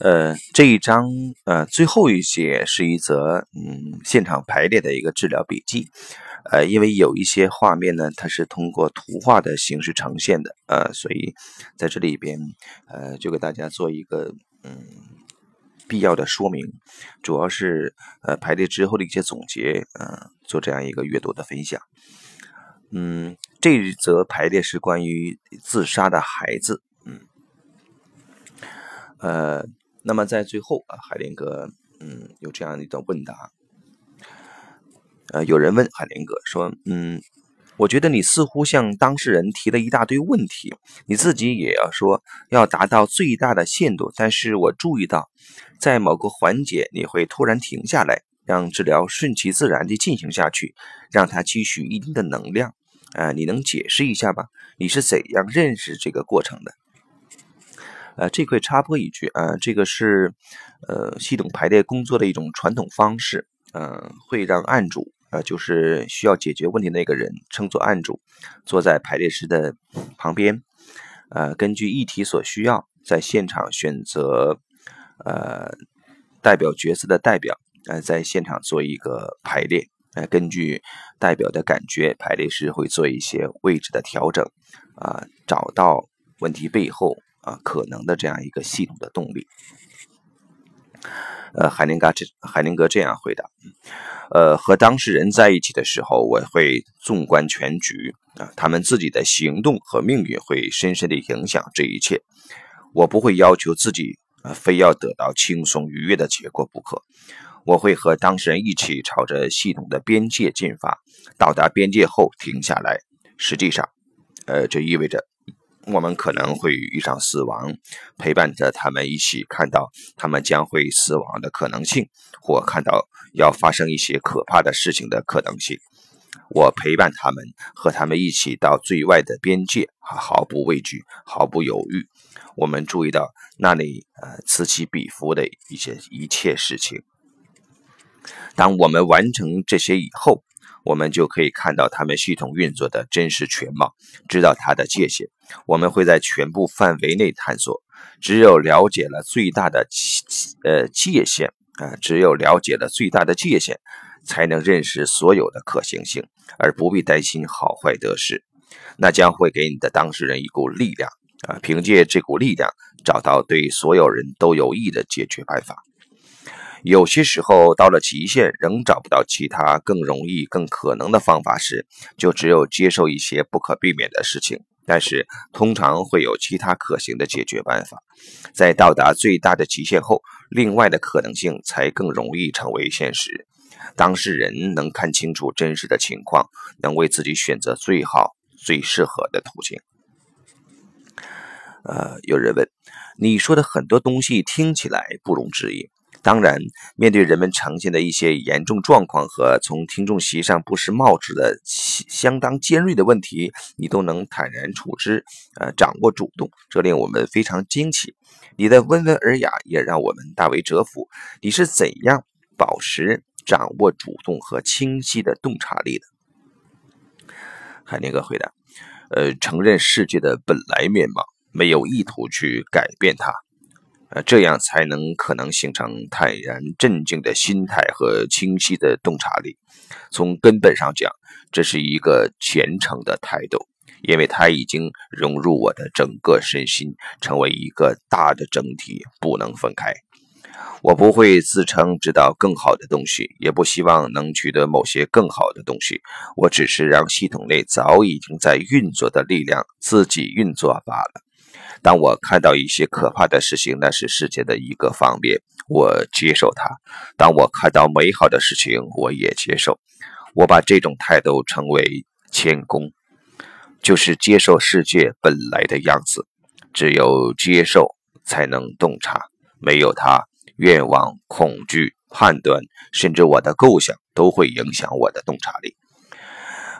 呃，这一章呃最后一节是一则嗯现场排列的一个治疗笔记，呃，因为有一些画面呢，它是通过图画的形式呈现的，呃，所以在这里边呃就给大家做一个嗯必要的说明，主要是呃排列之后的一些总结，嗯，做这样一个阅读的分享。嗯，这一则排列是关于自杀的孩子，嗯，呃。那么在最后啊，海林哥，嗯，有这样一段问答，呃，有人问海林哥说，嗯，我觉得你似乎向当事人提了一大堆问题，你自己也要说要达到最大的限度，但是我注意到，在某个环节你会突然停下来，让治疗顺其自然地进行下去，让它积蓄一定的能量，啊，你能解释一下吗？你是怎样认识这个过程的？呃，这块插播一句啊，这个是呃系统排列工作的一种传统方式，嗯，会让案主啊，就是需要解决问题那个人称作案主，坐在排列师的旁边，呃，根据议题所需要，在现场选择呃代表角色的代表，呃，在现场做一个排列，呃，根据代表的感觉，排列师会做一些位置的调整，啊，找到问题背后。啊，可能的这样一个系统的动力。呃，海宁格这海宁格这样回答：，呃，和当事人在一起的时候，我会纵观全局啊，他们自己的行动和命运会深深的影响这一切。我不会要求自己啊，非要得到轻松愉悦的结果不可。我会和当事人一起朝着系统的边界进发，到达边界后停下来。实际上，呃，这意味着。我们可能会遇上死亡，陪伴着他们一起看到他们将会死亡的可能性，或看到要发生一些可怕的事情的可能性。我陪伴他们，和他们一起到最外的边界，毫不畏惧，毫不犹豫。我们注意到那里呃此起彼伏的一些一切事情。当我们完成这些以后。我们就可以看到他们系统运作的真实全貌，知道它的界限。我们会在全部范围内探索。只有了解了最大的呃界限啊，只有了解了最大的界限，才能认识所有的可行性，而不必担心好坏得失。那将会给你的当事人一股力量啊，凭借这股力量，找到对所有人都有益的解决办法。有些时候到了极限，仍找不到其他更容易、更可能的方法时，就只有接受一些不可避免的事情。但是通常会有其他可行的解决办法。在到达最大的极限后，另外的可能性才更容易成为现实。当事人能看清楚真实的情况，能为自己选择最好、最适合的途径。呃，有人问，你说的很多东西听起来不容置疑。当然，面对人们呈现的一些严重状况和从听众席上不时冒出的相当尖锐的问题，你都能坦然处之，呃，掌握主动，这令我们非常惊奇。你的温文尔雅也让我们大为折服。你是怎样保持掌握主动和清晰的洞察力的？海宁哥回答：呃，承认世界的本来面貌，没有意图去改变它。呃，这样才能可能形成坦然镇静的心态和清晰的洞察力。从根本上讲，这是一个虔诚的态度，因为它已经融入我的整个身心，成为一个大的整体，不能分开。我不会自称知道更好的东西，也不希望能取得某些更好的东西。我只是让系统内早已经在运作的力量自己运作罢了。当我看到一些可怕的事情，那是世界的一个方面，我接受它；当我看到美好的事情，我也接受。我把这种态度称为谦恭，就是接受世界本来的样子。只有接受，才能洞察。没有它，愿望、恐惧、判断，甚至我的构想，都会影响我的洞察力。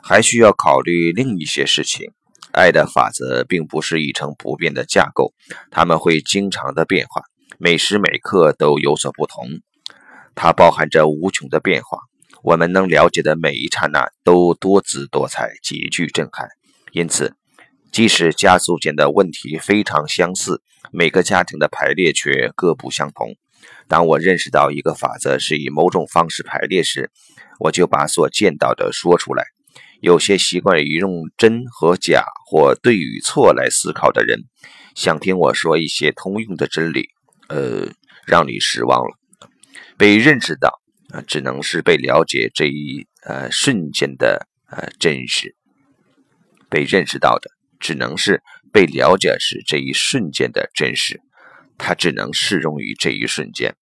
还需要考虑另一些事情。爱的法则并不是一成不变的架构，它们会经常的变化，每时每刻都有所不同。它包含着无穷的变化，我们能了解的每一刹那都多姿多彩，极具震撼。因此，即使家族间的问题非常相似，每个家庭的排列却各不相同。当我认识到一个法则是以某种方式排列时，我就把所见到的说出来。有些习惯于用真和假或对与错来思考的人，想听我说一些通用的真理，呃，让你失望了。被认识到啊，只能是被了解这一呃瞬间的呃真实。被认识到的，只能是被了解是这一瞬间的真实。它只能适用于这一瞬间，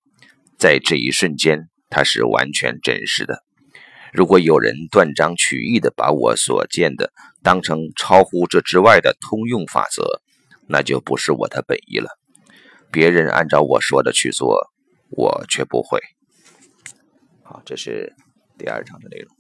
在这一瞬间，它是完全真实的。如果有人断章取义地把我所见的当成超乎这之外的通用法则，那就不是我的本意了。别人按照我说的去做，我却不会。好，这是第二章的内容。